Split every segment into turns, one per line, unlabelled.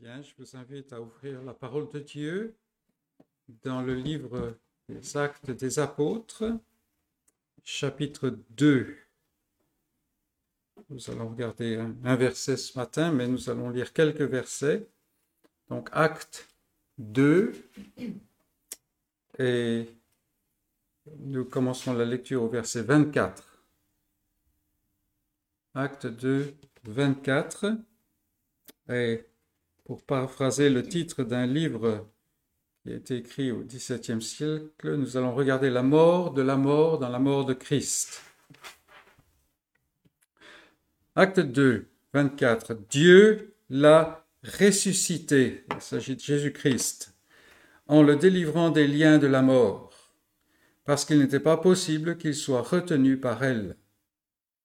Je vous invite à ouvrir la parole de Dieu dans le livre des Actes des Apôtres, chapitre 2. Nous allons regarder un, verset ce matin, mais nous allons lire quelques versets. Donc, Acte 2. Et nous commençons la lecture au verset 24. Acte 2, 24. Et pour paraphraser le titre d'un livre qui a été écrit au XVIIe siècle, nous allons regarder la mort de la mort dans la mort de Christ. Acte 2, 24. Dieu l'a ressuscité, il s'agit de Jésus-Christ, en le délivrant des liens de la mort, parce qu'il n'était pas possible qu'il soit retenu par elle.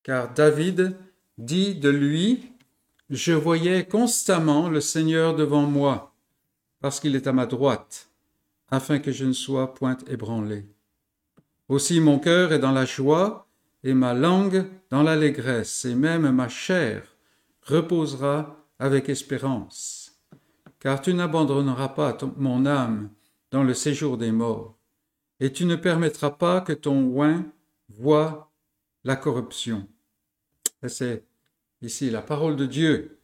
Car David dit de lui, je voyais constamment le Seigneur devant moi, parce qu'il est à ma droite, afin que je ne sois point ébranlé. Aussi mon cœur est dans la joie, et ma langue dans l'allégresse, et même ma chair reposera avec espérance. Car tu n'abandonneras pas mon âme dans le séjour des morts, et tu ne permettras pas que ton oin voie la corruption. Ici la parole de Dieu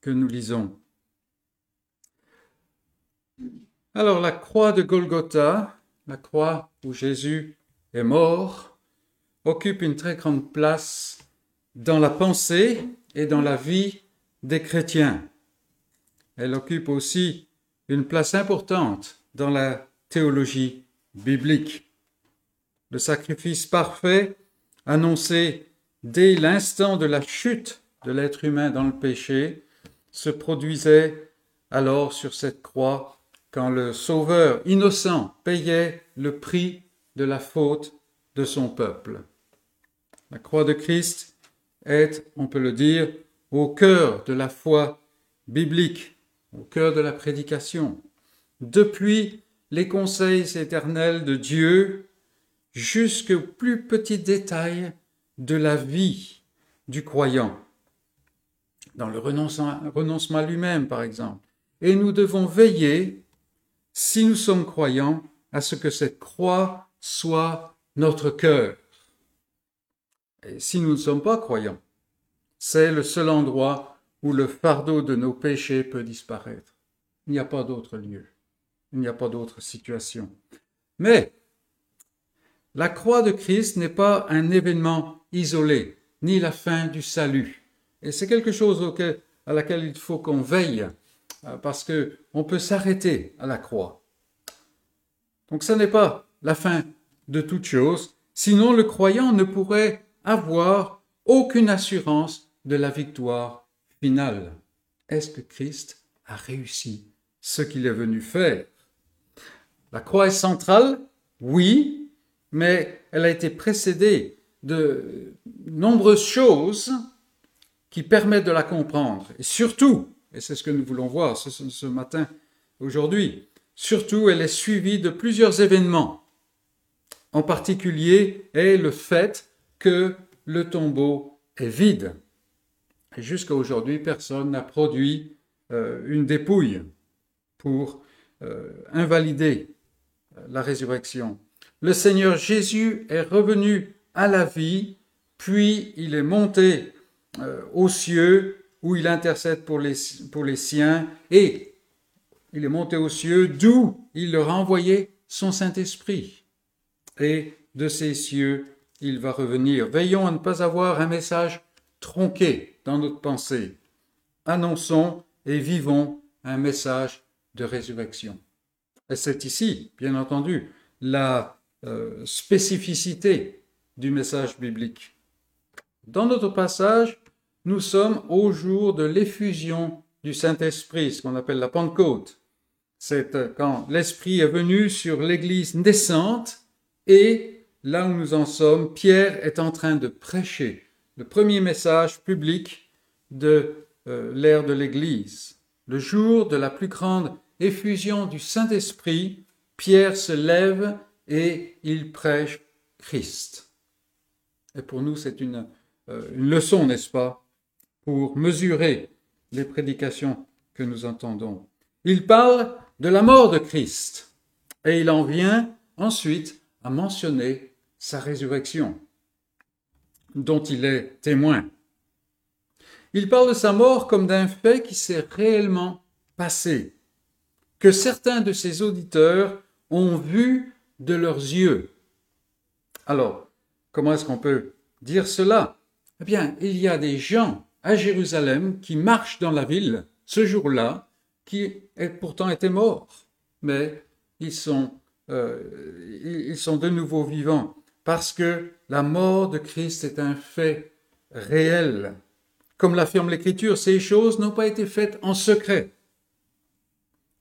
que nous lisons. Alors la croix de Golgotha, la croix où Jésus est mort, occupe une très grande place dans la pensée et dans la vie des chrétiens. Elle occupe aussi une place importante dans la théologie biblique. Le sacrifice parfait annoncé dès l'instant de la chute de l'être humain dans le péché, se produisait alors sur cette croix quand le Sauveur innocent payait le prix de la faute de son peuple. La croix de Christ est, on peut le dire, au cœur de la foi biblique, au cœur de la prédication. Depuis les conseils éternels de Dieu jusqu'au plus petit détail de la vie du croyant, dans le renoncement, à lui-même, par exemple. Et nous devons veiller, si nous sommes croyants, à ce que cette croix soit notre cœur. Et si nous ne sommes pas croyants, c'est le seul endroit où le fardeau de nos péchés peut disparaître. Il n'y a pas d'autre lieu. Il n'y a pas d'autre situation. Mais la croix de Christ n'est pas un événement isolé, ni la fin du salut. Et c'est quelque chose à laquelle il faut qu'on veille, euh, parce que on peut s'arrêter à la croix. Donc ce n'est pas la fin de toute chose, sinon le croyant ne pourrait avoir aucune assurance de la victoire finale. Est-ce que Christ a réussi ce qu'il est venu faire? La croix est centrale, oui, mais elle a été précédée de nombreuses choses qui permettent de la comprendre. Et surtout, et c'est ce que nous voulons voir ce, matin, aujourd'hui, surtout elle est suivie de plusieurs événements. En particulier est le fait que le tombeau est vide. Jusqu'à aujourd'hui, personne n'a produit euh, une dépouille pour euh, invalider euh, la résurrection. Le Seigneur Jésus est revenu à la vie, puis il est monté euh, aux cieux où il intercède pour les, pour les siens, et il est monté aux cieux d'où il leur a envoyé son Saint-Esprit. Et de ces cieux, il va revenir. Veillons à ne pas avoir un message tronqué dans notre pensée. Annonçons et vivons un message de résurrection. Et c'est ici, bien entendu, la euh, spécificité du message biblique. Dans notre passage, nous sommes au jour de l'effusion du Saint-Esprit, ce qu'on appelle la Pentecôte. C'est quand l'Esprit est venu sur l'Église naissante et là où nous en sommes, Pierre est en train de prêcher le premier message public de euh, l'ère de l'Église. Le jour de la plus grande effusion du Saint-Esprit, Pierre se lève et il prêche Christ. Et pour nous, c'est euh, une, leçon, n'est-ce pas, pour mesurer les prédications que nous entendons. Il parle de la mort de Christ et il en vient ensuite à mentionner sa résurrection, dont il est témoin. Il parle de sa mort comme d'un fait qui s'est réellement passé, que certains de ses auditeurs ont vu de leurs yeux. Alors, comment est-ce qu'on peut dire cela? Eh bien, il y a des gens à Jérusalem qui marchent dans la ville ce jour-là, qui pourtant étaient morts, mais ils sont, euh, ils sont de nouveau vivants, parce que la mort de Christ est un fait réel. Comme l'affirme l'Écriture, ces choses n'ont pas été faites en secret.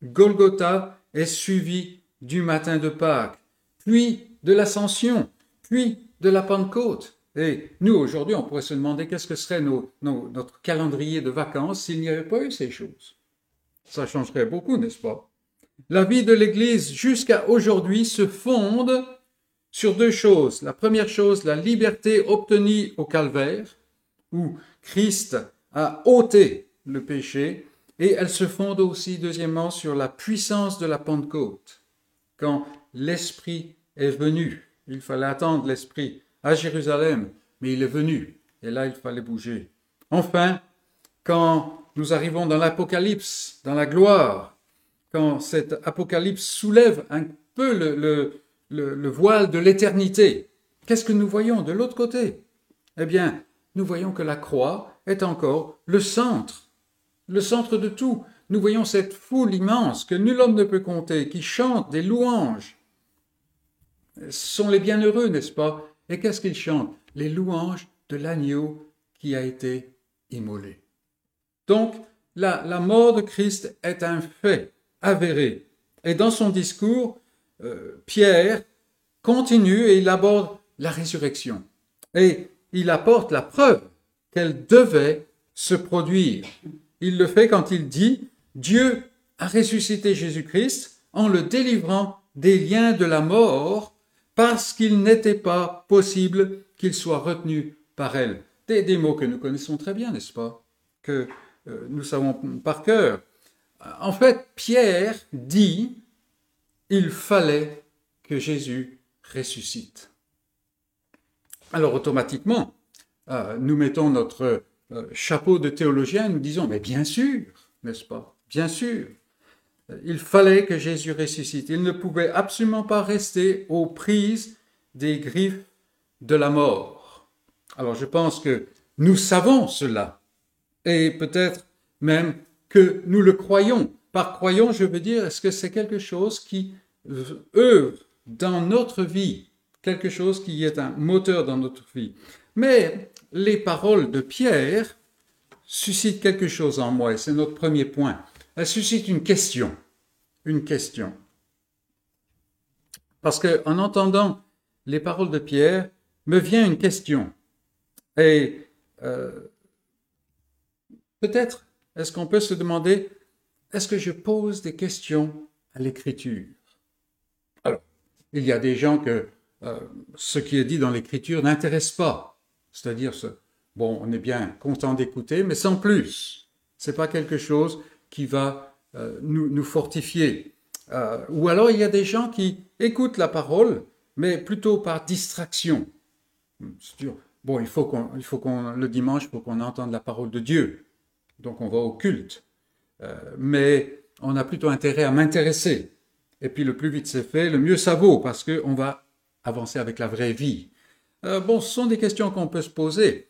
Golgotha est suivi du matin de Pâques, puis de l'Ascension, puis de la Pentecôte. Et nous, aujourd'hui, on pourrait se demander qu'est-ce que serait notre calendrier de vacances s'il n'y avait pas eu ces choses. Ça changerait beaucoup, n'est-ce pas? La vie de l'Église jusqu'à aujourd'hui se fonde sur deux choses. La première chose, la liberté obtenue au calvaire, où Christ a ôté le péché, et elle se fonde aussi, deuxièmement, sur la puissance de la Pentecôte. Quand l'Esprit est venu, il fallait attendre l'Esprit à Jérusalem, mais il est venu, et là il fallait bouger. Enfin, quand nous arrivons dans l'Apocalypse, dans la gloire, quand cet Apocalypse soulève un peu le, le voile de l'éternité, qu'est-ce que nous voyons de l'autre côté? Eh bien, nous voyons que la croix est encore le centre, le centre de tout. Nous voyons cette foule immense que nul homme ne peut compter, qui chante des louanges. Sont les bienheureux, n'est-ce pas? Et qu'est-ce qu'ils chantent? Les louanges de l'agneau qui a été immolé. Donc, la, la, mort de Christ est un fait avéré. Et dans son discours, euh, Pierre continue et il aborde la résurrection. Et il apporte la preuve qu'elle devait se produire. Il le fait quand il dit Dieu a ressuscité Jésus-Christ en le délivrant des liens de la mort parce qu'il n'était pas possible qu'il soit retenu par elle. Des, mots que nous connaissons très bien, n'est-ce pas? Que euh, nous savons par cœur. En fait, Pierre dit, il fallait que Jésus ressuscite. Alors automatiquement, euh, nous mettons notre euh, chapeau de théologien et nous disons, mais bien sûr, n'est-ce pas? Bien sûr. Il fallait que Jésus ressuscite. Il ne pouvait absolument pas rester aux prises des griffes de la mort. Alors je pense que nous savons cela. Et peut-être même que nous le croyons. Par croyons, je veux dire, est-ce que c'est quelque chose qui œuvre dans notre vie, quelque chose qui est un moteur dans notre vie. Mais les paroles de Pierre suscitent quelque chose en moi, et c'est notre premier point elle suscite une question. Une question. Parce que en entendant les paroles de Pierre, me vient une question. Et euh, peut-être est-ce qu'on peut se demander, est-ce que je pose des questions à l'écriture? Alors, il y a des gens que euh, ce qui est dit dans l'écriture n'intéresse pas. C'est-à-dire, bon, on est bien content d'écouter, mais sans plus. C'est pas quelque chose qui va euh, nous, fortifier. Euh, ou alors il y a des gens qui écoutent la parole, mais plutôt par distraction. Bon, il faut qu'on, il faut qu'on le dimanche, faut qu'on entende la parole de Dieu. Donc on va au culte. Euh, mais on a plutôt intérêt à m'intéresser. Et puis le plus vite c'est fait, le mieux ça vaut, parce qu'on va avancer avec la vraie vie. bon, ce sont des questions qu'on peut se poser.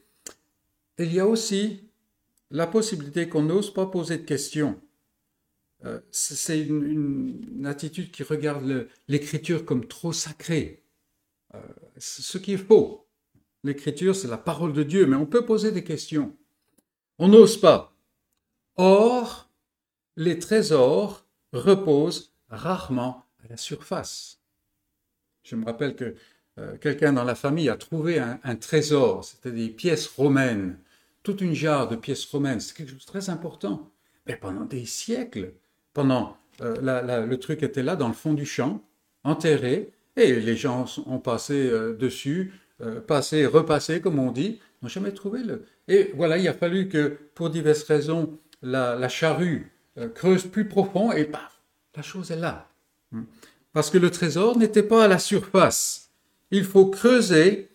Il y a aussi la possibilité qu'on n'ose pas poser de questions. Euh, c'est une, attitude qui regarde l'écriture comme trop sacrée. Euh, ce qui est faux. L'écriture, c'est la parole de Dieu, mais on peut poser des questions. On n'ose pas. Or, les trésors reposent rarement à la surface. Je me rappelle que euh, quelqu'un dans la famille a trouvé un, un trésor, c'était des pièces romaines toute une jarre de pièces romaines. C'est quelque chose de très important. Mais pendant des siècles, pendant euh, le truc était là dans le fond du champ, enterré, et les gens ont passé euh, dessus, euh, passé, repassé, comme on dit, n'ont jamais trouvé le. Et voilà, il a fallu que, pour diverses raisons, la, charrue euh, creuse plus profond et paf, la chose est là. Parce que le trésor n'était pas à la surface. Il faut creuser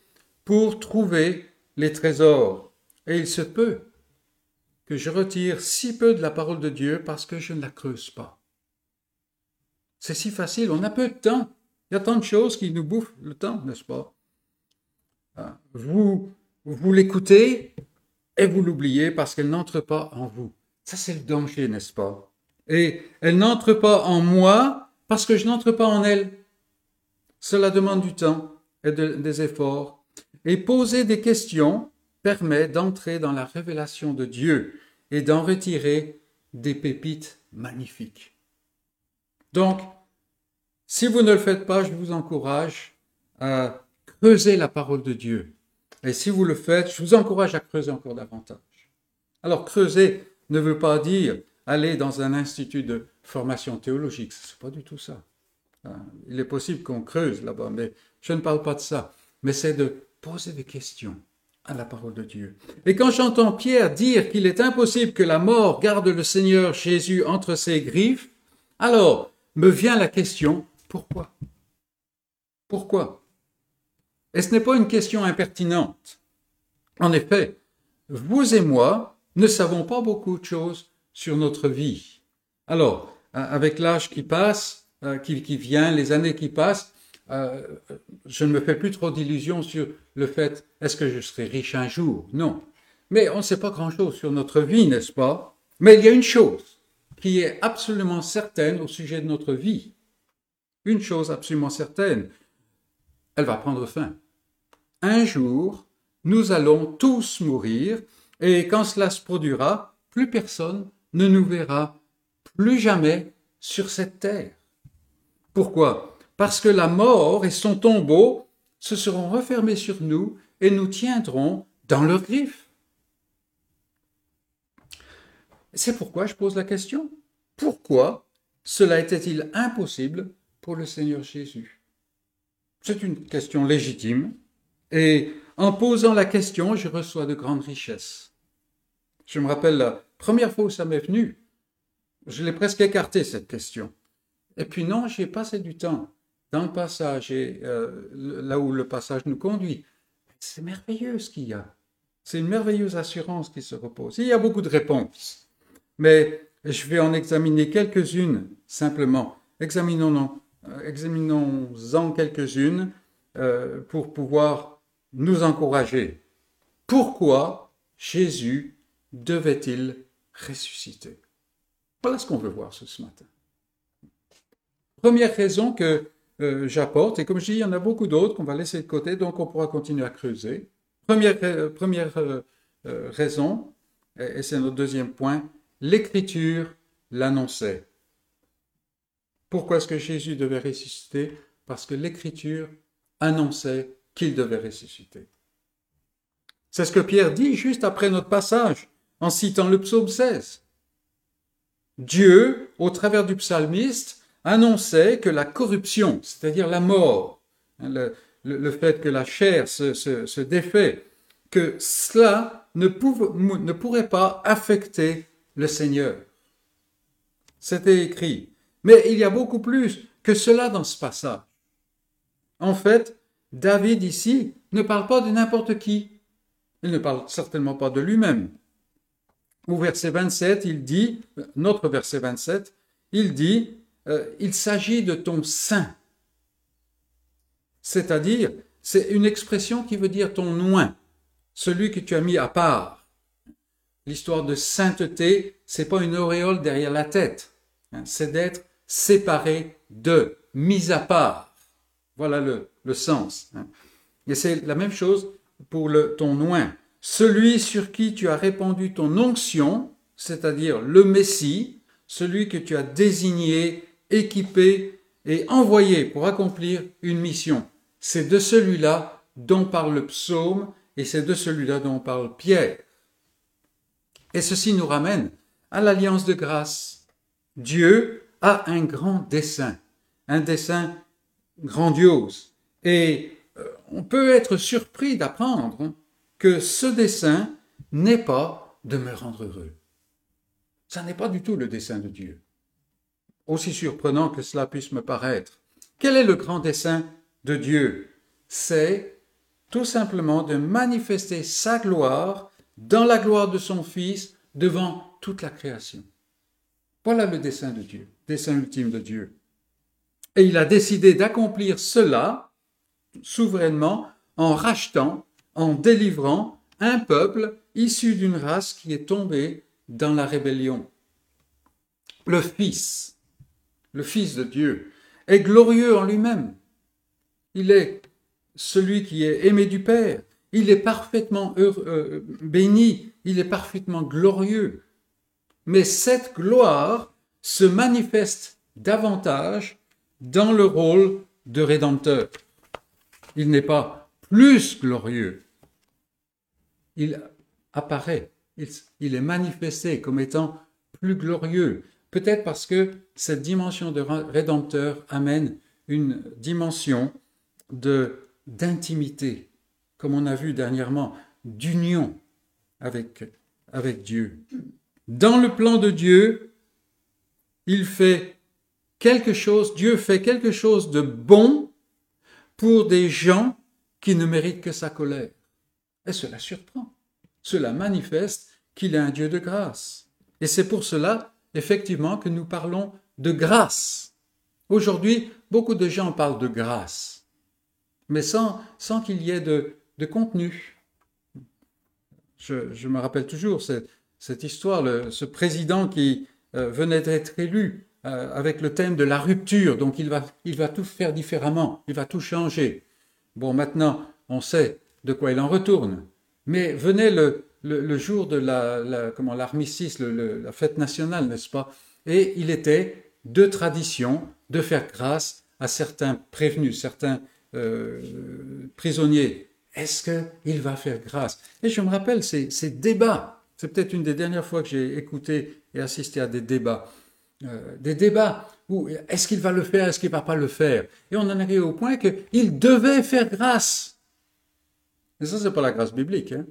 pour trouver les trésors. Et il se peut que je retire si peu de la parole de Dieu parce que je ne la creuse pas. C'est si facile, on a peu de temps. Il y a tant de choses qui nous bouffent le temps, n'est-ce pas? Ah, Vous, vous l'écoutez et vous l'oubliez parce qu'elle n'entre pas en vous. Ça, c'est le danger, n'est-ce pas? Et elle n'entre pas en moi parce que je n'entre pas en elle. Cela demande du temps et des efforts. Et poser des questions permet d'entrer dans la révélation de Dieu et d'en retirer des pépites magnifiques. Donc, si vous ne le faites pas, je vous encourage à creuser la parole de Dieu. Et si vous le faites, je vous encourage à creuser encore davantage. Alors, creuser ne veut pas dire aller dans un institut de formation théologique. C'est pas du tout ça. Hein, il est possible qu'on creuse là-bas, mais je ne parle pas de ça. Mais c'est de poser des questions à la parole de Dieu. Et quand j'entends Pierre dire qu'il est impossible que la mort garde le Seigneur Jésus entre ses griffes, alors me vient la question, pourquoi? Pourquoi? Et ce n'est pas une question impertinente. En effet, vous et moi ne savons pas beaucoup de choses sur notre vie. Alors, avec l'âge qui passe, euh, qui, vient, les années qui passent, euh, je ne me fais plus trop d'illusions sur le fait est-ce que je serai riche un jour? Non. Mais on ne sait pas grand-chose sur notre vie, n'est-ce pas? Mais il y a une chose qui est absolument certaine au sujet de notre vie. Une chose absolument certaine, elle va prendre fin. Un jour, nous allons tous mourir, et quand cela se produira, plus personne ne nous verra plus jamais sur cette terre. Pourquoi? Parce que la mort et son tombeau se seront refermés sur nous et nous tiendront dans leurs griffes. C'est pourquoi je pose la question. Pourquoi cela était-il impossible pour le Seigneur Jésus? C'est une question légitime et en posant la question, je reçois de grandes richesses. Je me rappelle la première fois où ça m'est venu, je l'ai presque écarté, cette question. Et puis non, j'ai passé du temps dans le passage et euh, là où le passage nous conduit. C'est merveilleux ce qu'il y a. C'est une merveilleuse assurance qui se repose. il y a beaucoup de réponses. Mais je vais en examiner quelques-unes simplement. Examinons-en euh, examinons quelques-unes euh, pour pouvoir nous encourager. Pourquoi Jésus devait-il ressusciter? Voilà ce qu'on veut voir ce, matin. Première raison que euh, j'apporte, et comme je dis, il y en a beaucoup d'autres qu'on va laisser de côté, donc on pourra continuer à creuser. Première, euh, première euh, raison, et, c'est notre deuxième point, l'Écriture l'annonçait. Pourquoi est-ce que Jésus devait ressusciter? Parce que l'Écriture annonçait qu'il devait ressusciter. C'est ce que Pierre dit juste après notre passage, en citant le psaume 16. Dieu, au travers du psalmiste, annonçait que la corruption, c'est-à-dire la mort, hein, le, fait que la chair se, défait, que cela ne, ne pourrait pas affecter le Seigneur. C'était écrit. Mais il y a beaucoup plus que cela dans ce passage. En fait, David ici ne parle pas de n'importe qui. Il ne parle certainement pas de lui-même. Au verset 27, il dit, notre verset 27, il dit, euh, il s'agit de ton saint. C'est-à-dire, c'est une expression qui veut dire ton oin, celui que tu as mis à part. L'histoire de sainteté, c'est pas une auréole derrière la tête, hein, c'est d'être séparé de, mis à part. Voilà le, le sens. Hein. Et c'est la même chose pour le, ton oin celui sur qui tu as répandu ton onction, c'est-à-dire le Messie, celui que tu as désigné, équipé et envoyé pour accomplir une mission. C'est de celui-là dont parle le psaume et c'est de celui-là dont parle Pierre. Et ceci nous ramène à l'alliance de grâce. Dieu a un grand dessein, un dessein grandiose. Et euh, on peut être surpris d'apprendre que ce dessein n'est pas de me rendre heureux. Ça n'est pas du tout le dessein de Dieu. Aussi surprenant que cela puisse me paraître. Quel est le grand dessein de Dieu? C'est tout simplement de manifester sa gloire dans la gloire de son Fils devant toute la création. Voilà le dessein de Dieu, dessein ultime de Dieu. Et il a décidé d'accomplir cela souverainement en rachetant, en délivrant un peuple issu d'une race qui est tombée dans la rébellion. Le Fils, le Fils de Dieu, est glorieux en lui-même. Il est celui qui est aimé du Père. Il est parfaitement euh, béni, il est parfaitement glorieux. Mais cette gloire se manifeste davantage dans le rôle de rédempteur. Il n'est pas plus glorieux. Il apparaît, il, est manifesté comme étant plus glorieux. Peut-être parce que cette dimension de rédempteur amène une dimension de d'intimité, comme on a vu dernièrement, d'union avec, avec Dieu. Dans le plan de Dieu, il fait quelque chose, Dieu fait quelque chose de bon pour des gens qui ne méritent que sa colère. Et cela surprend. Cela manifeste qu'il est un Dieu de grâce. Et c'est pour cela, effectivement, que nous parlons de grâce. Aujourd'hui, beaucoup de gens parlent de grâce, mais sans, sans qu'il y ait de, de contenu. Je, me rappelle toujours cette, cette histoire, ce président qui euh, venait d'être élu euh, avec le thème de la rupture, donc il va, il va tout faire différemment, il va tout changer. Bon, maintenant, on sait de quoi il en retourne. Mais venait le, le, jour de la, comment l'armistice, la fête nationale, n'est-ce pas? Et il était de tradition de faire grâce à certains prévenus, certains euh, prisonniers. Est-ce qu'il va faire grâce? Et je me rappelle ces, débats. C'est peut-être une des dernières fois que j'ai écouté et assisté à des débats. Euh, des débats où est-ce qu'il va le faire, est-ce qu'il ne va pas le faire? Et on en arrive au point qu'il devait faire grâce. Et ça, n'est pas la grâce biblique. Hein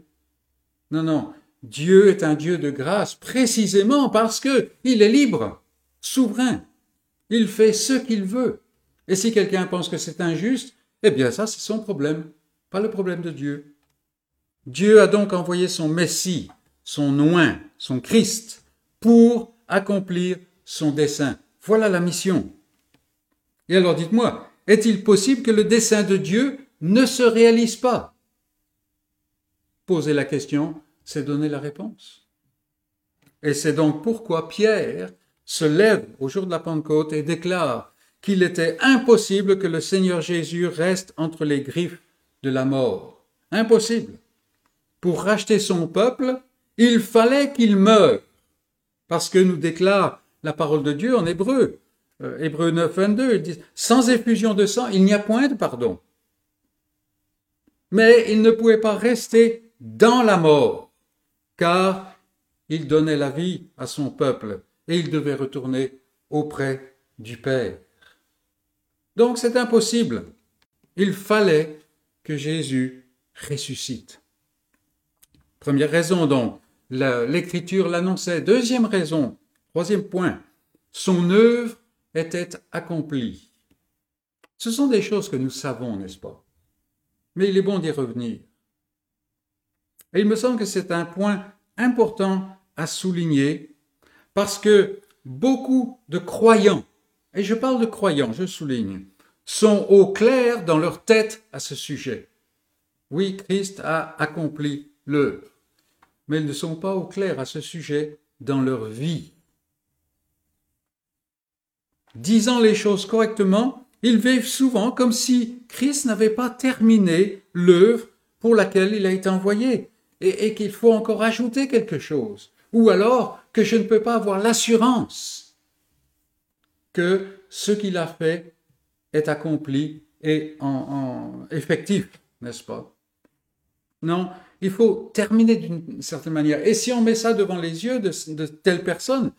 non, non. Dieu est un Dieu de grâce précisément parce qu'il est libre, souverain. Il fait ce qu'il veut. Et si quelqu'un pense que c'est injuste, eh bien ça, c'est son problème, pas le problème de Dieu. Dieu a donc envoyé son Messie, son oint, son Christ, pour accomplir son dessein. Voilà la mission. Et alors dites-moi, est-il possible que le dessein de Dieu ne se réalise pas? Poser la question, c'est donner la réponse. Et c'est donc pourquoi Pierre se lève au jour de la Pentecôte et déclare qu'il était impossible que le Seigneur Jésus reste entre les griffes de la mort. Impossible. Pour racheter son peuple, il fallait qu'il meure. Parce que nous déclare la parole de Dieu en hébreu. Euh, hébreu 9, 22, il dit, sans effusion de sang, il n'y a point de pardon. Mais il ne pouvait pas rester dans la mort, car il donnait la vie à son peuple et il devait retourner auprès du Père. Donc c'est impossible. Il fallait que Jésus ressuscite. Première raison donc, l'Écriture l'annonçait. Deuxième raison, Troisième point, son œuvre était accomplie. Ce sont des choses que nous savons, n'est-ce pas? Mais il est bon d'y revenir. Et il me semble que c'est un point important à souligner parce que beaucoup de croyants, et je parle de croyants, je souligne, sont au clair dans leur tête à ce sujet. Oui, Christ a accompli l'œuvre, mais ils ne sont pas au clair à ce sujet dans leur vie. Disant les choses correctement, ils vivent souvent comme si Christ n'avait pas terminé l'œuvre pour laquelle il a été envoyé et, qu'il faut encore ajouter quelque chose. Ou alors que je ne peux pas avoir l'assurance que ce qu'il a fait est accompli et en, effectif, n'est-ce pas? Non, il faut terminer d'une certaine manière. Et si on met ça devant les yeux de, telle personne,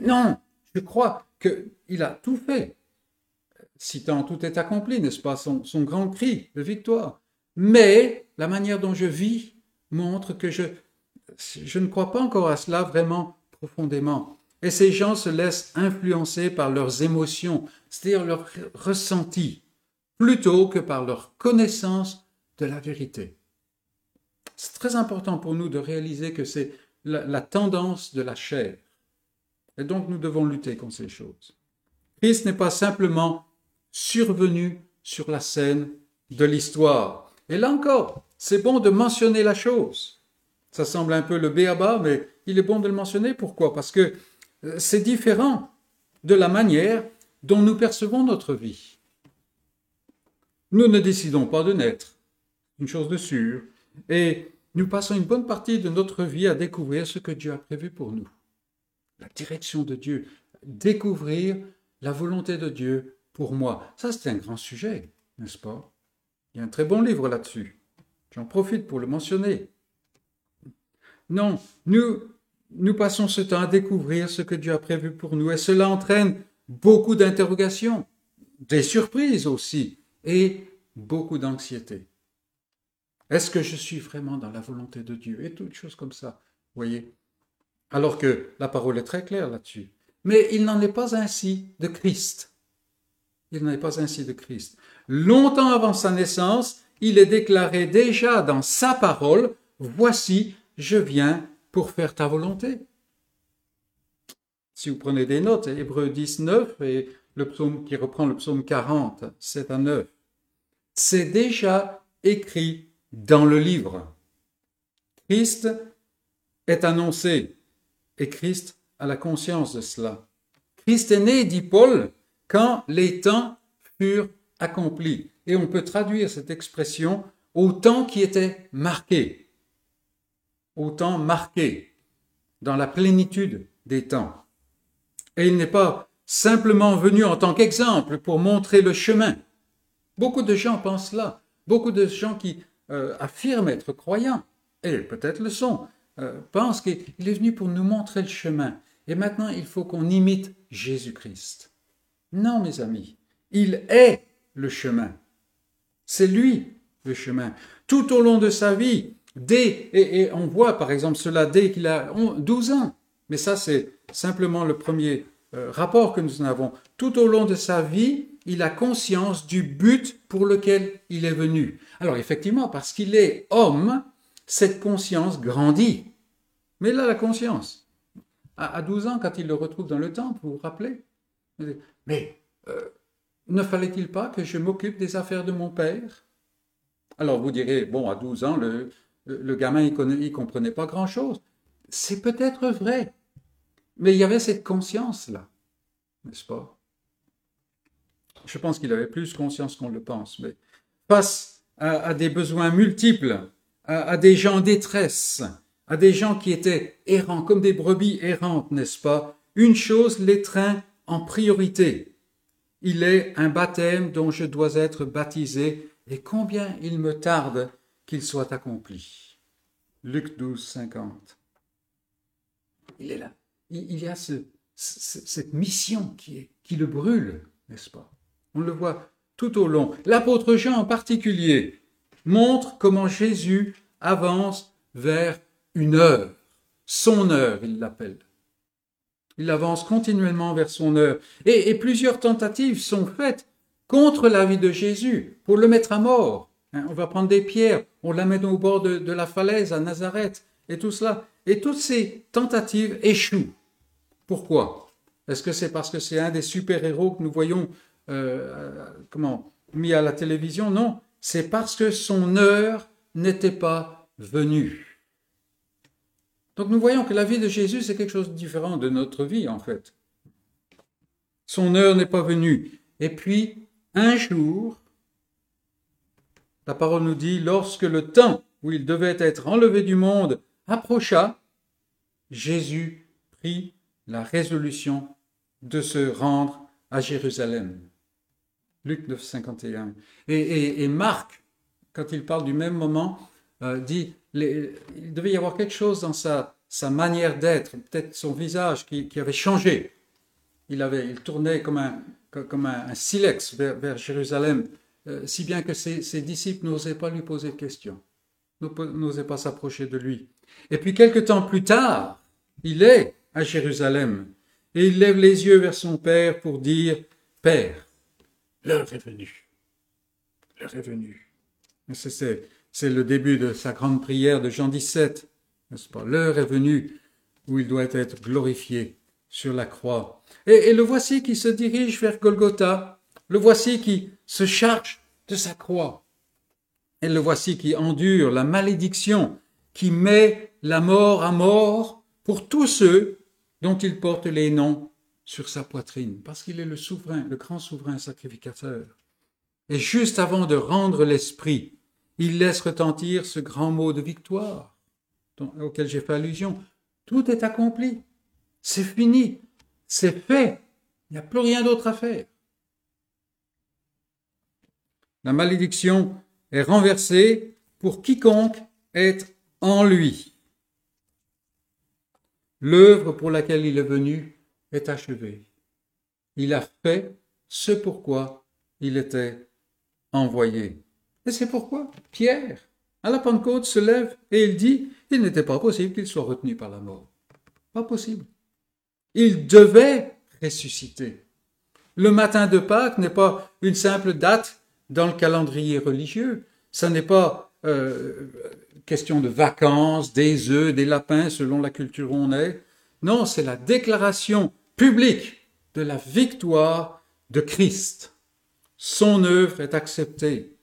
non, je crois qu'il a tout fait. Citant tout est accompli, n'est-ce pas, son, grand cri de victoire. Mais la manière dont je vis montre que je, je ne crois pas encore à cela vraiment profondément. Et ces gens se laissent influencer par leurs émotions, c'est-à-dire leurs ressentis, plutôt que par leur connaissance de la vérité. C'est très important pour nous de réaliser que c'est la, la, tendance de la chair. Et donc nous devons lutter contre ces choses. Christ n'est pas simplement survenu sur la scène de l'histoire. Et là encore, c'est bon de mentionner la chose. Ça semble un peu le béaba, mais il est bon de le mentionner. Pourquoi? Parce que euh, c'est différent de la manière dont nous percevons notre vie. Nous ne décidons pas de naître, une chose de sûre, et nous passons une bonne partie de notre vie à découvrir ce que Dieu a prévu pour nous. La direction de Dieu, découvrir la volonté de Dieu pour moi. Ça, c'est un grand sujet, n'est-ce pas? Il y a un très bon livre là-dessus. J'en profite pour le mentionner. Non, nous, nous passons ce temps à découvrir ce que Dieu a prévu pour nous et cela entraîne beaucoup d'interrogations, des surprises aussi et beaucoup d'anxiété. Est-ce que je suis vraiment dans la volonté de Dieu Et toutes choses comme ça, voyez? Alors que la parole est très claire là-dessus. Mais il n'en est pas ainsi de Christ. Il n'en est pas ainsi de Christ. Longtemps avant sa naissance, il est déclaré déjà dans sa parole, Voici, je viens pour faire ta volonté. Si vous prenez des notes, Hébreu 19 et le psaume qui reprend le psaume 40, 7 à 9, c'est déjà écrit dans le livre. Christ est annoncé et Christ a la conscience de cela. Christ est né, dit Paul, quand les temps furent accomplis. Et on peut traduire cette expression au temps qui était marqué au temps marqué, dans la plénitude des temps. Et il n'est pas simplement venu en tant qu'exemple pour montrer le chemin. Beaucoup de gens pensent là, beaucoup de gens qui euh, affirment être croyants, et peut-être le sont, euh, pensent qu'il est venu pour nous montrer le chemin. Et maintenant, il faut qu'on imite Jésus-Christ. Non, mes amis, il est le chemin. C'est lui le chemin. Tout au long de sa vie, dès, et, on voit par exemple cela dès qu'il a 12 ans, mais ça c'est simplement le premier euh, rapport que nous en avons. Tout au long de sa vie, il a conscience du but pour lequel il est venu. Alors effectivement, parce qu'il est homme, cette conscience grandit. Mais là, la conscience, à, 12 ans, quand il le retrouve dans le temple, vous vous rappelez? Mais euh, ne fallait-il pas que je m'occupe des affaires de mon père? Alors vous direz, bon, à 12 ans, le, gamin, il ne comprenait pas grand-chose. C'est peut-être vrai, mais il y avait cette conscience-là, n'est-ce pas? Je pense qu'il avait plus conscience qu'on le pense, mais face à, des besoins multiples, à, des gens en détresse, à des gens qui étaient errants, comme des brebis errantes, n'est-ce pas? Une chose l'étreint en priorité. Il est un baptême dont je dois être baptisé, et combien il me tarde qu'il soit accompli. Luc 12, 50. Il est là. Il, y a cette mission qui, le brûle, n'est-ce pas? On le voit tout au long. L'apôtre Jean en particulier montre comment Jésus avance vers une heure, son heure, il l'appelle. Il avance continuellement vers son heure. Et, plusieurs tentatives sont faites contre la vie de Jésus pour le mettre à mort. Hein, on va prendre des pierres, on l'amène au bord de, la falaise à Nazareth, et tout cela. Et toutes ces tentatives échouent. Pourquoi? Est-ce que c'est parce que c'est un des super-héros que nous voyons euh, comment, mis à la télévision? Non, c'est parce que son heure n'était pas venue. Donc nous voyons que la vie de Jésus, c'est quelque chose de différent de notre vie, en fait. Son heure n'est pas venue. Et puis, un jour, la parole nous dit, lorsque le temps où il devait être enlevé du monde approcha, Jésus prit la résolution de se rendre à Jérusalem. Luc 9, 51. Et, Marc, quand il parle du même moment, euh, dit, il devait y avoir quelque chose dans sa, manière d'être, peut-être son visage qui, avait changé. Il, avait, tournait comme un, comme silex vers Jérusalem. Euh, si bien que ses, disciples n'osaient pas lui poser de questions, n'osaient pas s'approcher de lui. Et puis quelque temps plus tard, il est à Jérusalem. et il lève les yeux vers son Père pour dire, Père, l'heure est venue. L'heure est venue. C'est, c'est le début de sa grande prière de Jean 17, n'est-ce pas? L'heure est venue où il doit être glorifié sur la croix. Et, et, le voici qui se dirige vers Golgotha, le voici qui se charge de sa croix. Et le voici qui endure la malédiction, qui met la mort à mort pour tous ceux dont il porte les noms sur sa poitrine, parce qu'il est le souverain, le grand souverain sacrificateur. Et juste avant de rendre l'esprit, il laisse retentir ce grand mot de victoire auquel j'ai fait allusion. Tout est accompli, c'est fini, c'est fait, il n'y a plus rien d'autre à faire. La malédiction est renversée pour quiconque est en lui. L'œuvre pour laquelle il est venu est achevée. Il a fait ce pourquoi il était envoyé. Et c'est pourquoi Pierre, à la Pentecôte, se lève et il dit, il n'était pas possible qu'il soit retenu par la mort. Pas possible. Il devait ressusciter. Le matin de Pâques n'est pas une simple date dans le calendrier religieux. Ça n'est pas euh, question de vacances, des œufs, des lapins, selon la culture où on est. Non, c'est la déclaration publique de la victoire de Christ. Son œuvre est acceptée.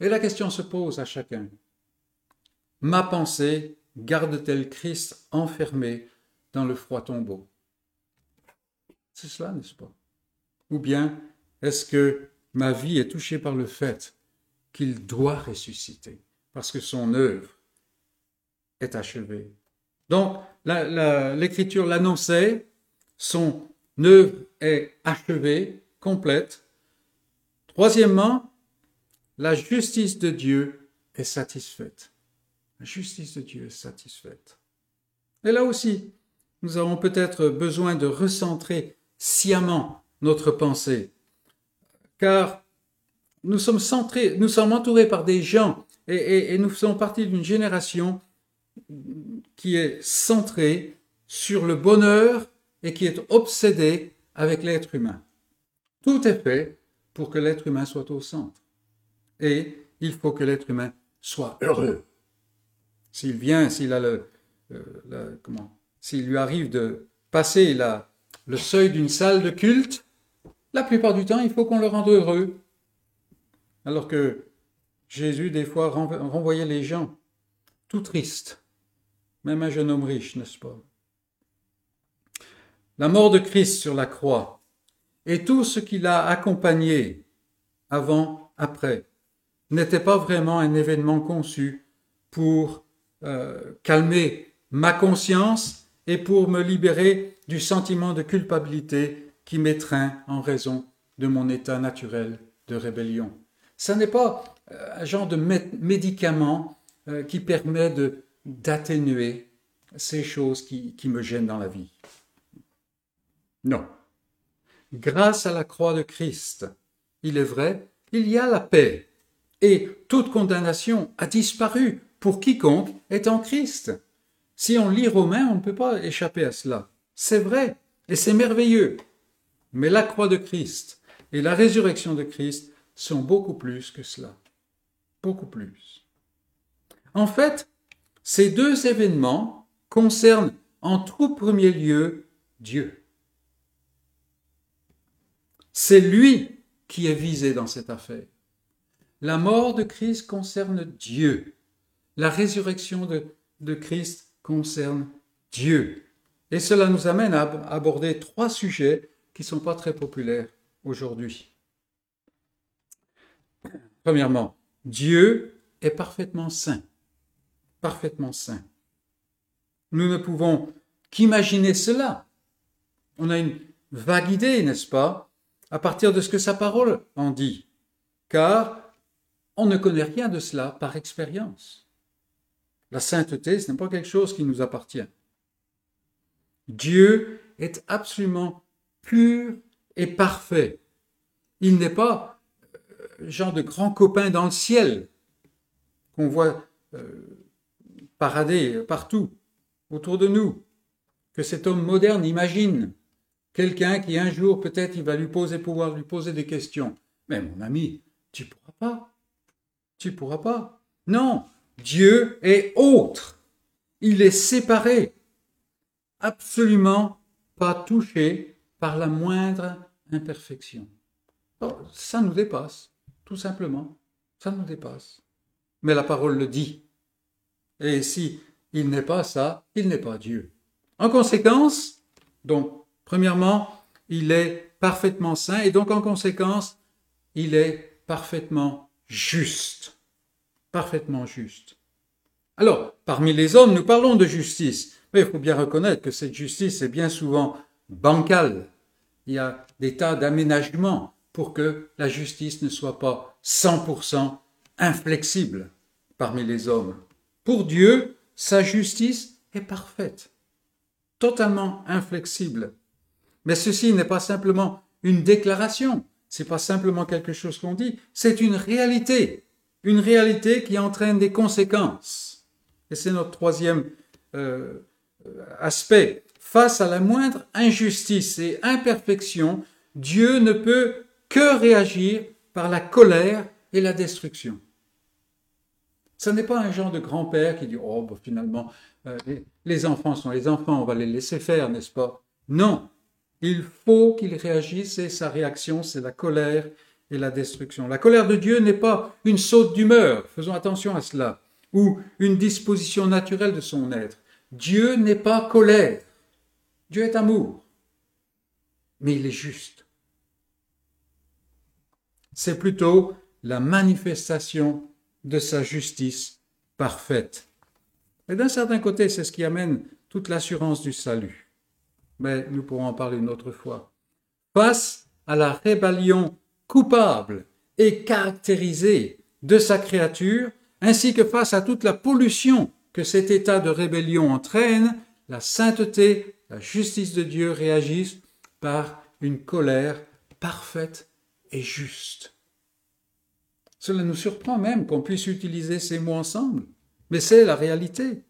Et la question se pose à chacun. Ma pensée garde-t-elle Christ enfermé dans le froid tombeau? C'est cela, n'est-ce pas? Ou bien est-ce que ma vie est touchée par le fait qu'il doit ressusciter, parce que son œuvre est achevée? Donc, l'Écriture l'annonçait, son œuvre est achevée, complète. Troisièmement, la justice de Dieu est satisfaite. La justice de Dieu est satisfaite. Et là aussi, nous avons peut-être besoin de recentrer sciemment notre pensée car nous sommes centrés, nous sommes entourés par des gens et, nous faisons partie d'une génération qui est centrée sur le bonheur et qui est obsédée avec l'être humain. Tout est fait pour que l'être humain soit au centre. Et il faut que l'être humain soit heureux. S'il vient, s'il a le, euh, comment, s'il lui arrive de passer la, le seuil d'une salle de culte, la plupart du temps, il faut qu'on le rende heureux. Alors que Jésus, des fois, renvoyait les gens tout tristes, même un jeune homme riche, n'est-ce pas? La mort de Christ sur la croix et tout ce qui l'a accompagné avant, après, n'était pas vraiment un événement conçu pour euh, calmer ma conscience et pour me libérer du sentiment de culpabilité qui m'étreint en raison de mon état naturel de rébellion. Ce n'est pas euh, un genre de médicament euh, qui permet d'atténuer ces choses qui, qui me gênent dans la vie. Non. Grâce à la croix de Christ, il est vrai, il y a la paix, et toute condamnation a disparu pour quiconque est en Christ. Si on lit Romain, on ne peut pas échapper à cela. C'est vrai, et c'est merveilleux. Mais la croix de Christ et la résurrection de Christ sont beaucoup plus que cela. Beaucoup plus. En fait, ces deux événements concernent en tout premier lieu Dieu. C'est lui qui est visé dans cette affaire. La mort de Christ concerne Dieu. La résurrection de, de Christ concerne Dieu. Et cela nous amène à aborder trois sujets qui ne sont pas très populaires aujourd'hui. Premièrement, Dieu est parfaitement saint. Parfaitement saint. Nous ne pouvons qu'imaginer cela. On a une vague idée, n'est-ce pas, à partir de ce que sa parole en dit, car on ne connaît rien de cela par expérience. La sainteté, ce n'est pas quelque chose qui nous appartient. Dieu est absolument pur et parfait. Il n'est pas euh, genre de grand copain dans le ciel qu'on voit euh, parader partout autour de nous. que cet homme moderne imagine. Quelqu'un qui un jour peut-être il va lui poser pouvoir lui poser des questions. Mais mon ami, tu pourras pas. Tu pourras pas. Non, Dieu est autre. Il est séparé. Absolument pas touché par la moindre imperfection. Oh, ça nous dépasse, tout simplement. Ça nous dépasse. Mais la parole le dit. Et si il n'est pas ça, il n'est pas Dieu. En conséquence, donc, premièrement, il est parfaitement saint et donc en conséquence, il est parfaitement juste. Parfaitement juste. Alors, parmi les hommes, nous parlons de justice, mais il faut bien reconnaître que cette justice est bien souvent bancale. Il y a des tas d'aménagements pour que la justice ne soit pas 100% inflexible parmi les hommes. Pour Dieu, sa justice est parfaite, totalement inflexible. Mais ceci n'est pas simplement une déclaration, c'est pas simplement quelque chose qu'on dit, c'est une réalité, une réalité qui entraîne des conséquences. Et c'est notre troisième euh, aspect. Face à la moindre injustice et imperfection, Dieu ne peut que réagir par la colère et la destruction. Ce n'est pas un genre de grand-père qui dit Oh, bah, finalement, euh, les, enfants sont les enfants, on va les laisser faire, n'est-ce pas? Non, il faut qu'il réagisse et sa réaction, c'est la colère et la destruction. La colère de Dieu n'est pas une saute d'humeur, faisons attention à cela, ou une disposition naturelle de son être. Dieu n'est pas colère, Dieu est amour, mais il est juste. C'est plutôt la manifestation de sa justice parfaite. Et d'un certain côté, c'est ce qui amène toute l'assurance du salut. Mais nous pourrons en parler une autre fois. Face à la rébellion coupable et caractérisée de sa créature, ainsi que face à toute la pollution que cet état de rébellion entraîne, la sainteté, la justice de Dieu réagissent par une colère parfaite et juste. Cela nous surprend même qu'on puisse utiliser ces mots ensemble, mais c'est la réalité.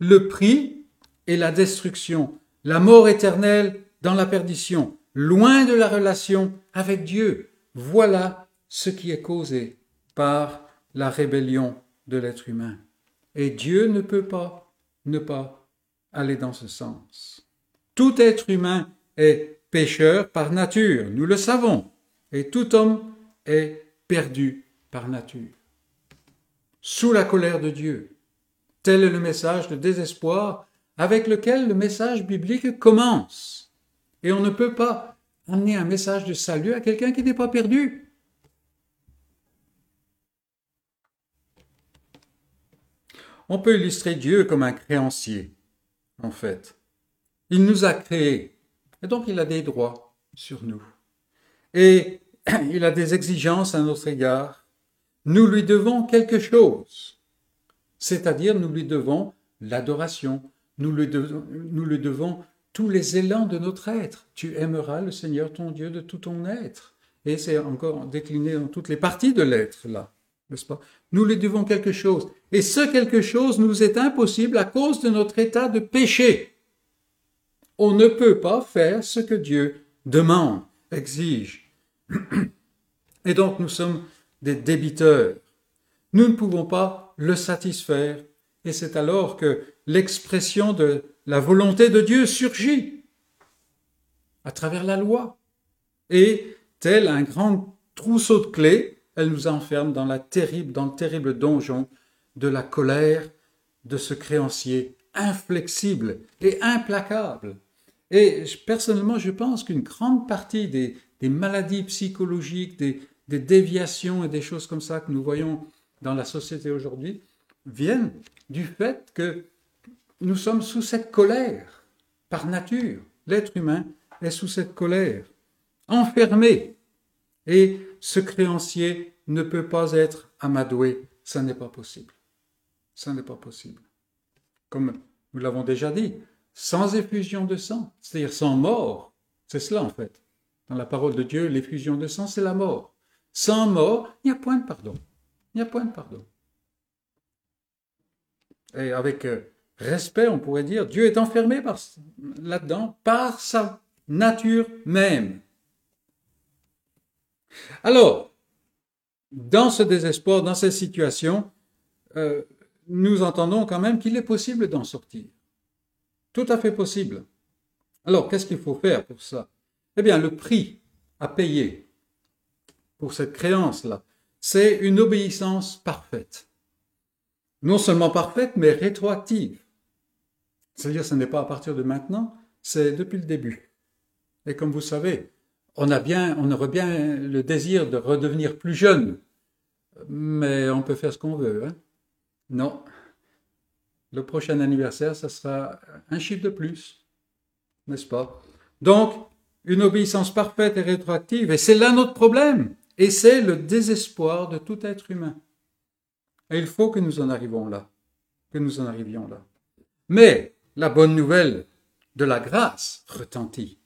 Le prix est la destruction, la mort éternelle dans la perdition, loin de la relation avec Dieu. Voilà ce qui est causé par la rébellion de l'être humain. Et Dieu ne peut pas ne pas aller dans ce sens. Tout être humain est pécheur par nature, nous le savons, et tout homme est perdu par nature, sous la colère de Dieu. Tel est le message de désespoir avec lequel le message biblique commence. Et on ne peut pas amener un message de salut à quelqu'un qui n'est pas perdu. On peut illustrer Dieu comme un créancier, en fait. Il nous a créés, et donc il a des droits sur nous. Et il a des exigences à notre égard nous lui devons quelque chose. C'est-à-dire, nous lui devons l'adoration, nous lui, devons, nous devons tous les élans de notre être. Tu aimeras le Seigneur ton Dieu de tout ton être. Et c'est encore décliné dans toutes les parties de l'être, là, n'est-ce pas? Nous lui devons quelque chose. Et ce quelque chose nous est impossible à cause de notre état de péché. On ne peut pas faire ce que Dieu demande, exige. Et donc nous sommes des débiteurs. Nous ne pouvons pas le satisfaire, et c'est alors que l'expression de la volonté de Dieu surgit à travers la loi. Et, tel un grand trousseau de clés, elle nous enferme dans, le terrible donjon de la colère de ce créancier inflexible et implacable. Et personnellement, je pense qu'une grande partie des, maladies psychologiques, des déviations et des choses comme ça que nous voyons dans la société aujourd'hui viennent du fait que nous sommes sous cette colère par nature. L'être humain est sous cette colère, enfermé. Et ce créancier ne peut pas être amadoué. Ça n'est pas possible. Ça n'est pas possible. Comme nous l'avons déjà dit, sans effusion de sang, c'est-à-dire sans mort. C'est cela en fait. Dans la parole de Dieu, l'effusion de sang, c'est la mort. Sans mort, il n'y a point de pardon. Il n'y a point de pardon. Et avec euh, respect, on pourrait dire. Dieu est enfermé là-dedans par sa nature même. Alors, dans ce désespoir, dans cette situation, euh, nous entendons quand même qu'il est possible d'en sortir. Tout à fait possible. Alors, qu'est-ce qu'il faut faire pour ça? Eh bien, le prix à payer pour cette créance-là, c'est une obéissance parfaite. Non seulement parfaite, mais rétroactive. C'est-à-dire, ce n'est pas à partir de maintenant, c'est depuis le début. Et comme vous savez, on a bien, on aurait bien le désir de redevenir plus jeune, mais on peut faire ce qu'on veut. Hein non. Le prochain anniversaire, ça sera un chiffre de plus, n'est-ce pas? Donc, une obéissance parfaite et rétroactive, et c'est là notre problème, et c'est le désespoir de tout être humain. Et il faut que nous en arrivions là, que nous en arrivions là. Mais la bonne nouvelle de la grâce retentit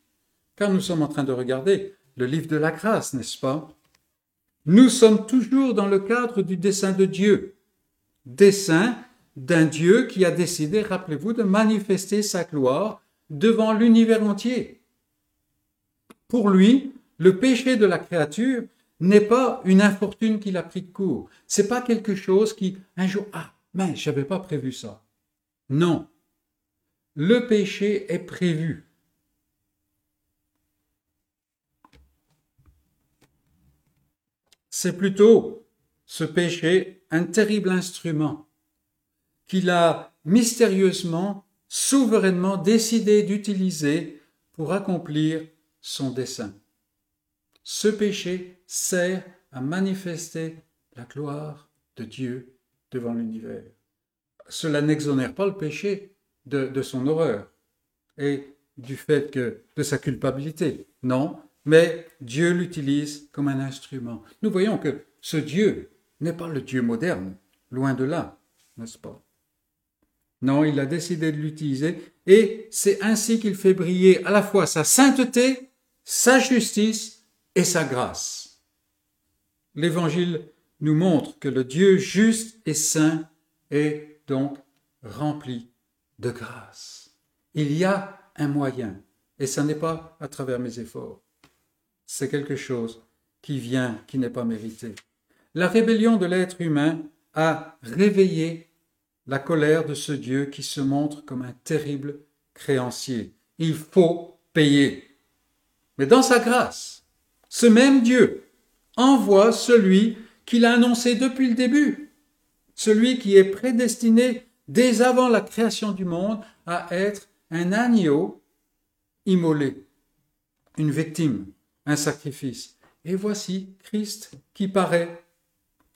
car nous sommes en train de regarder le livre de la grâce, n'est-ce pas? Nous sommes toujours dans le cadre du dessein de Dieu. Dessein d'un Dieu qui a décidé, rappelez-vous, de manifester sa gloire devant l'univers entier. Pour lui, le péché de la créature n'est pas une infortune qu'il a pris de court. C'est pas quelque chose qui, un jour, ah, mais j'avais pas prévu ça. Non. Le péché est prévu. c'est plutôt ce péché un terrible instrument qu'il a mystérieusement, souverainement décidé d'utiliser pour accomplir son dessein. Ce péché sert à manifester la gloire de Dieu devant l'univers. Cela n'exonère pas le péché de, son horreur et du fait que de sa culpabilité. Non, mais Dieu l'utilise comme un instrument. Nous voyons que ce Dieu n'est pas le Dieu moderne, loin de là, n'est-ce pas? Non, il a décidé de l'utiliser et c'est ainsi qu'il fait briller à la fois sa sainteté, sa justice et sa grâce. L'Évangile nous montre que le Dieu juste et saint est donc rempli de grâce. Il y a un moyen, et ce n'est pas à travers mes efforts c'est quelque chose qui vient, qui n'est pas mérité. La rébellion de l'être humain a réveillé la colère de ce Dieu qui se montre comme un terrible créancier. Il faut payer. Mais dans sa grâce, ce même Dieu envoie celui qu'il a annoncé depuis le début, celui qui est prédestiné dès avant la création du monde à être un agneau immolé, une victime un sacrifice. Et voici Christ qui paraît.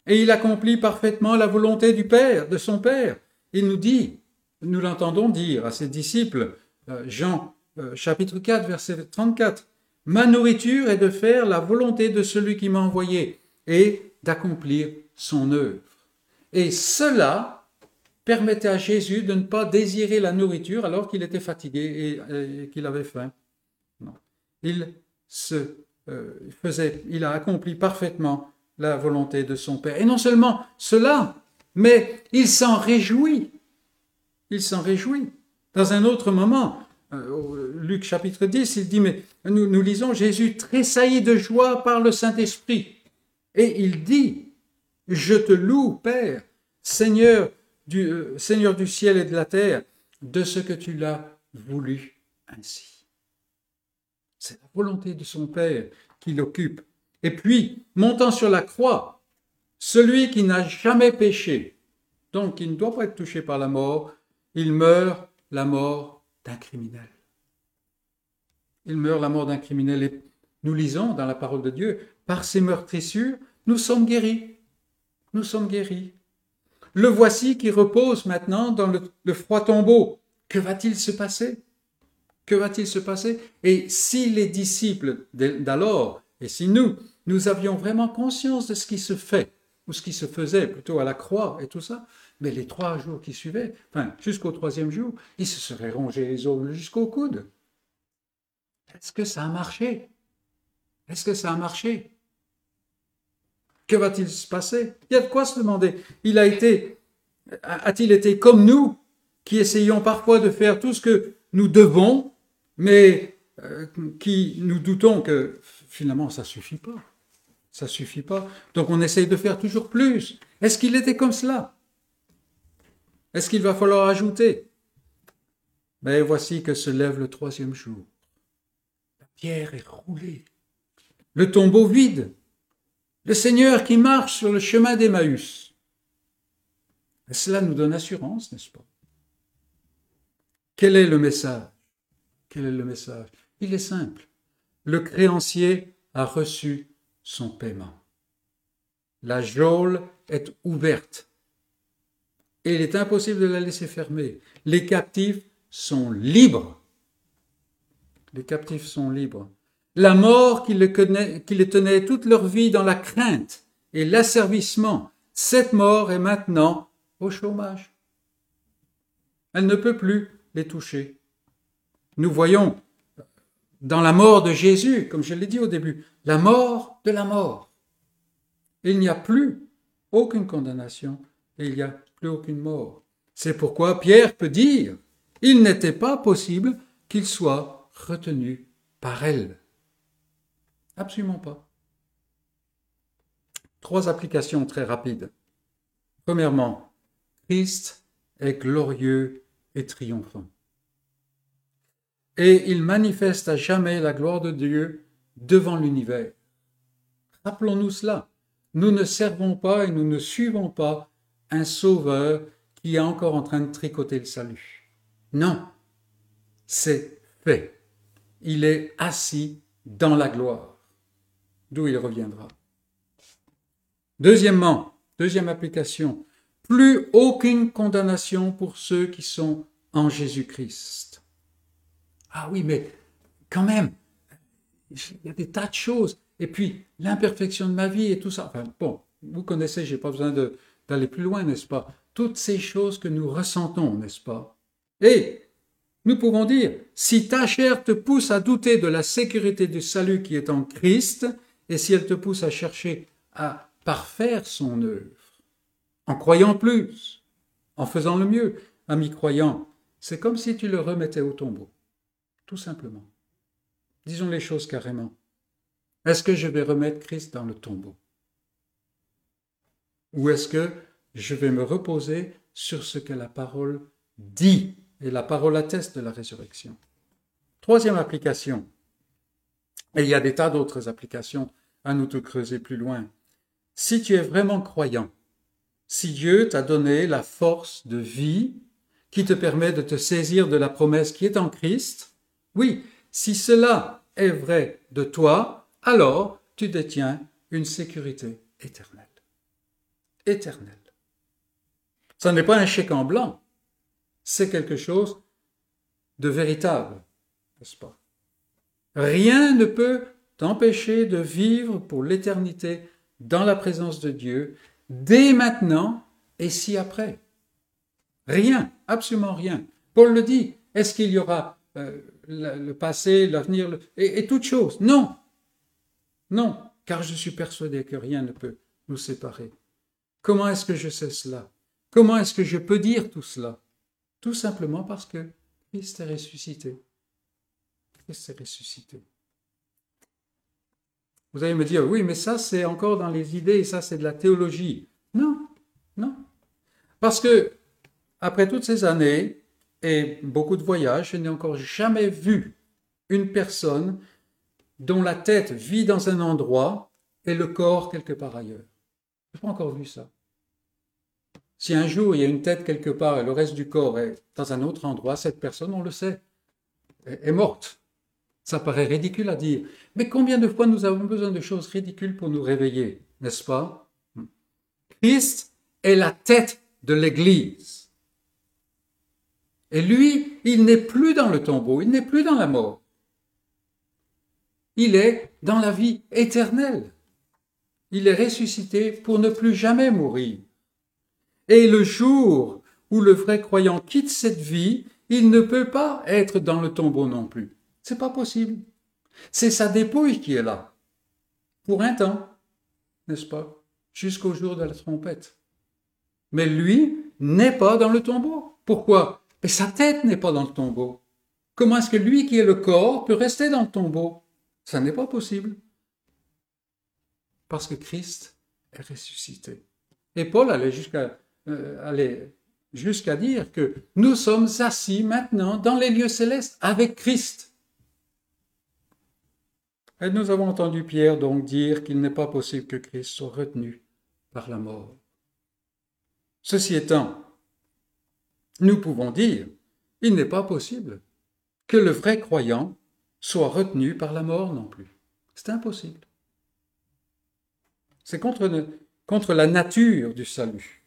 Et il accomplit parfaitement la volonté du Père, de son Père. Il nous dit, nous l'entendons dire à ses disciples, euh, Jean euh, chapitre 4, verset 34, Ma nourriture est de faire la volonté de celui qui m'a envoyé et d'accomplir son œuvre. Et cela permettait à Jésus de ne pas désirer la nourriture alors qu'il était fatigué et, qu'il avait faim. Non. Il se euh, faisait, il a accompli parfaitement la volonté de son Père. Et non seulement cela, mais il s'en réjouit. Il s'en réjouit. Dans un autre moment, euh, Luc chapitre 10, il dit, mais nous lisons Jésus tressaillit de joie par le Saint-Esprit. Et il dit, je te loue, Père, Seigneur euh, Seigneur du ciel et de la terre, de ce que tu l'as voulu ainsi. C'est la volonté de son Père qui l'occupe. Et puis, montant sur la croix, celui qui n'a jamais péché, donc qui ne doit pas être touché par la mort, il meurt la mort d'un criminel. Il meurt la mort d'un criminel. Et nous lisons dans la parole de Dieu, par ces meurtrissures, nous sommes guéris. Nous sommes guéris. Le voici qui repose maintenant dans le, froid tombeau. Que va-t-il se passer? Que va-t-il se passer? Et si les disciples d'alors, et si nous, nous avions vraiment conscience de ce qui se fait, ou ce qui se faisait plutôt à la croix et tout ça, mais les trois jours qui suivaient, enfin jusqu'au troisième jour, ils se seraient rongés les ongles jusqu'au coude. Est-ce que ça a marché? Est-ce que ça a marché? Que va-t-il se passer? Il y a de quoi se demander. Il a été, a-t-il été comme nous qui essayons parfois de faire tout ce que nous devons, mais euh, qui nous doutons que finalement ça suffit pas. Ça suffit pas. Donc on essaye de faire toujours plus. Est-ce qu'il était comme cela? Est-ce qu'il va falloir ajouter? Mais voici que se lève le troisième jour. La pierre est roulée. Le tombeau vide. Le Seigneur qui marche sur le chemin d'Emmaüs. Cela nous donne assurance, n'est-ce pas? Quel est le message? Quel est le message? Il est simple. Le créancier a reçu son paiement. La geôle est ouverte et il est impossible de la laisser fermer. Les captifs sont libres. Les captifs sont libres. La mort qui les, tenait toute leur vie dans la crainte et l'asservissement, cette mort est maintenant au chômage. Elle ne peut plus les toucher. Nous voyons dans la mort de Jésus, comme je l'ai dit au début, la mort de la mort. Il n'y a plus aucune condamnation et il n'y a plus aucune mort. C'est pourquoi Pierre peut dire, il n'était pas possible qu'il soit retenu par elle. Absolument pas. Trois applications très rapides. Premièrement, Christ est glorieux et triomphant. Et il manifeste à jamais la gloire de Dieu devant l'univers. Rappelons-nous cela. Nous ne servons pas et nous ne suivons pas un sauveur qui est encore en train de tricoter le salut. Non, c'est fait. Il est assis dans la gloire, d'où il reviendra. Deuxièmement, deuxième application, plus aucune condamnation pour ceux qui sont en Jésus-Christ. Ah oui, mais quand même, il y a des tas de choses. Et puis, l'imperfection de ma vie et tout ça. Bon, vous connaissez, j'ai pas besoin d'aller plus loin, n'est-ce pas? Toutes ces choses que nous ressentons, n'est-ce pas? Et nous pouvons dire, si ta chair te pousse à douter de la sécurité du salut qui est en Christ, et si elle te pousse à chercher à parfaire son œuvre, en croyant plus, en faisant le mieux, ami croyant, c'est comme si tu le remettais au tombeau, tout simplement. Disons les choses carrément. Est-ce que je vais remettre Christ dans le tombeau? Ou est-ce que je vais me reposer sur ce que la parole dit Et la parole atteste de la résurrection? Troisième application. Et il y a des tas d'autres applications à nous tout creuser plus loin. Si tu es vraiment croyant, si Dieu t'a donné la force de vie qui te permet de te saisir de la promesse qui est en Christ, oui, si cela est vrai de toi, alors tu détiens une sécurité éternelle. Éternelle. Ce n'est pas un chèque en blanc, c'est quelque chose de véritable, n'est-ce pas? Rien ne peut t'empêcher de vivre pour l'éternité dans la présence de Dieu dès maintenant et si après. Rien, absolument rien. Paul le dit. Est-ce qu'il y aura euh, le, passé, l'avenir et, et toutes choses? Non. Non, car je suis persuadé que rien ne peut nous séparer. Comment est-ce que je sais cela? Comment est-ce que je peux dire tout cela? Tout simplement parce que Christ est ressuscité. Christ est ressuscité. Vous allez me dire, oui, mais ça c'est encore dans les idées, ça c'est de la théologie. Non, non. Parce que, après toutes ces années et beaucoup de voyages, je n'ai encore jamais vu une personne dont la tête vit dans un endroit et le corps quelque part ailleurs. Je n'ai pas encore vu ça. Si un jour il y a une tête quelque part et le reste du corps est dans un autre endroit, cette personne, on le sait, est morte. Ça paraît ridicule à dire. Mais combien de fois nous avons besoin de choses ridicules pour nous réveiller, n'est-ce pas? Christ est la tête de l'Église. Et lui, il n'est plus dans le tombeau, il n'est plus dans la mort. Il est dans la vie éternelle. Il est ressuscité pour ne plus jamais mourir. Et le jour où le vrai croyant quitte cette vie, il ne peut pas être dans le tombeau non plus. C'est pas possible. C'est sa dépouille qui est là. Pour un temps, n'est-ce pas? Jusqu'au jour de la trompette. Mais lui n'est pas dans le tombeau. Pourquoi? Mais sa tête n'est pas dans le tombeau. Comment est-ce que lui qui est le corps peut rester dans le tombeau? Ça n'est pas possible. Parce que Christ est ressuscité. Et Paul allait jusqu'à euh, jusqu'à dire que nous sommes assis maintenant dans les lieux célestes avec Christ. Et nous avons entendu Pierre donc dire qu'il n'est pas possible que Christ soit retenu par la mort. Ceci étant, nous pouvons dire, il n'est pas possible que le vrai croyant soit retenu par la mort non plus. C'est impossible. C'est contre, contre la nature du salut.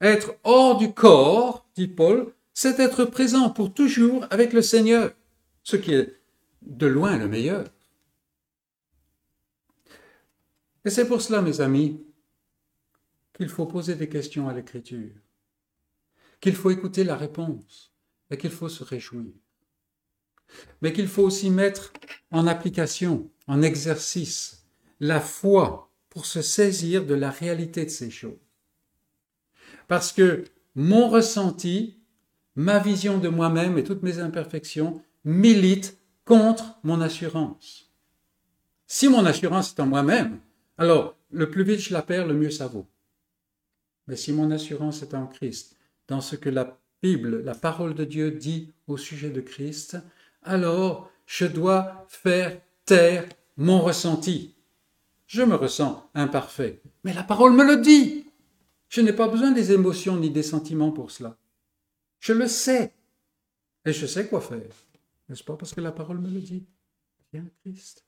Être hors du corps, dit Paul, c'est être présent pour toujours avec le Seigneur, ce qui est de loin le meilleur. Et c'est pour cela, mes amis, qu'il faut poser des questions à l'Écriture, qu'il faut écouter la réponse et qu'il faut se réjouir. Mais qu'il faut aussi mettre en application, en exercice, la foi pour se saisir de la réalité de ces choses. Parce que mon ressenti, ma vision de moi-même et toutes mes imperfections militent contre mon assurance. Si mon assurance est en moi-même, alors le plus vite je la perds, le mieux ça vaut. Mais si mon assurance est en Christ, dans ce que la Bible, la parole de Dieu dit au sujet de Christ, alors je dois faire taire mon ressenti. Je me ressens imparfait, mais la parole me le dit. Je n'ai pas besoin des émotions ni des sentiments pour cela. Je le sais. Et je sais quoi faire. N'est-ce pas parce que la parole me le dit? Viens à Christ.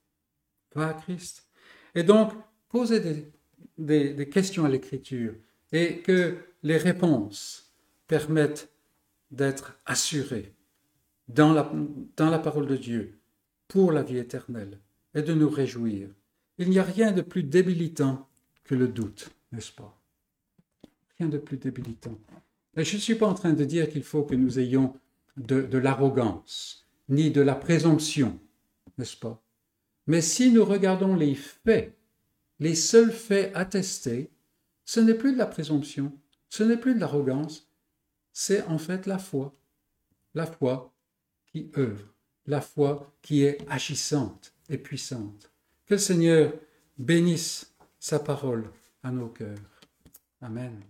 Va à Christ. Et donc, posez des, questions à l'Écriture et que les réponses permettent d'être assurées dans la, parole de Dieu pour la vie éternelle et de nous réjouir. Il n'y a rien de plus débilitant que le doute, n'est-ce pas? Rien de plus débilitant. Et je ne suis pas en train de dire qu'il faut que nous ayons de l'arrogance, ni de la présomption, n'est-ce pas? Mais si nous regardons les faits, les seuls faits attestés, ce n'est plus de la présomption, ce n'est plus de l'arrogance, c'est en fait la foi. La foi qui œuvre, la foi qui est agissante et puissante. Que le Seigneur bénisse sa parole à nos cœurs. Amen.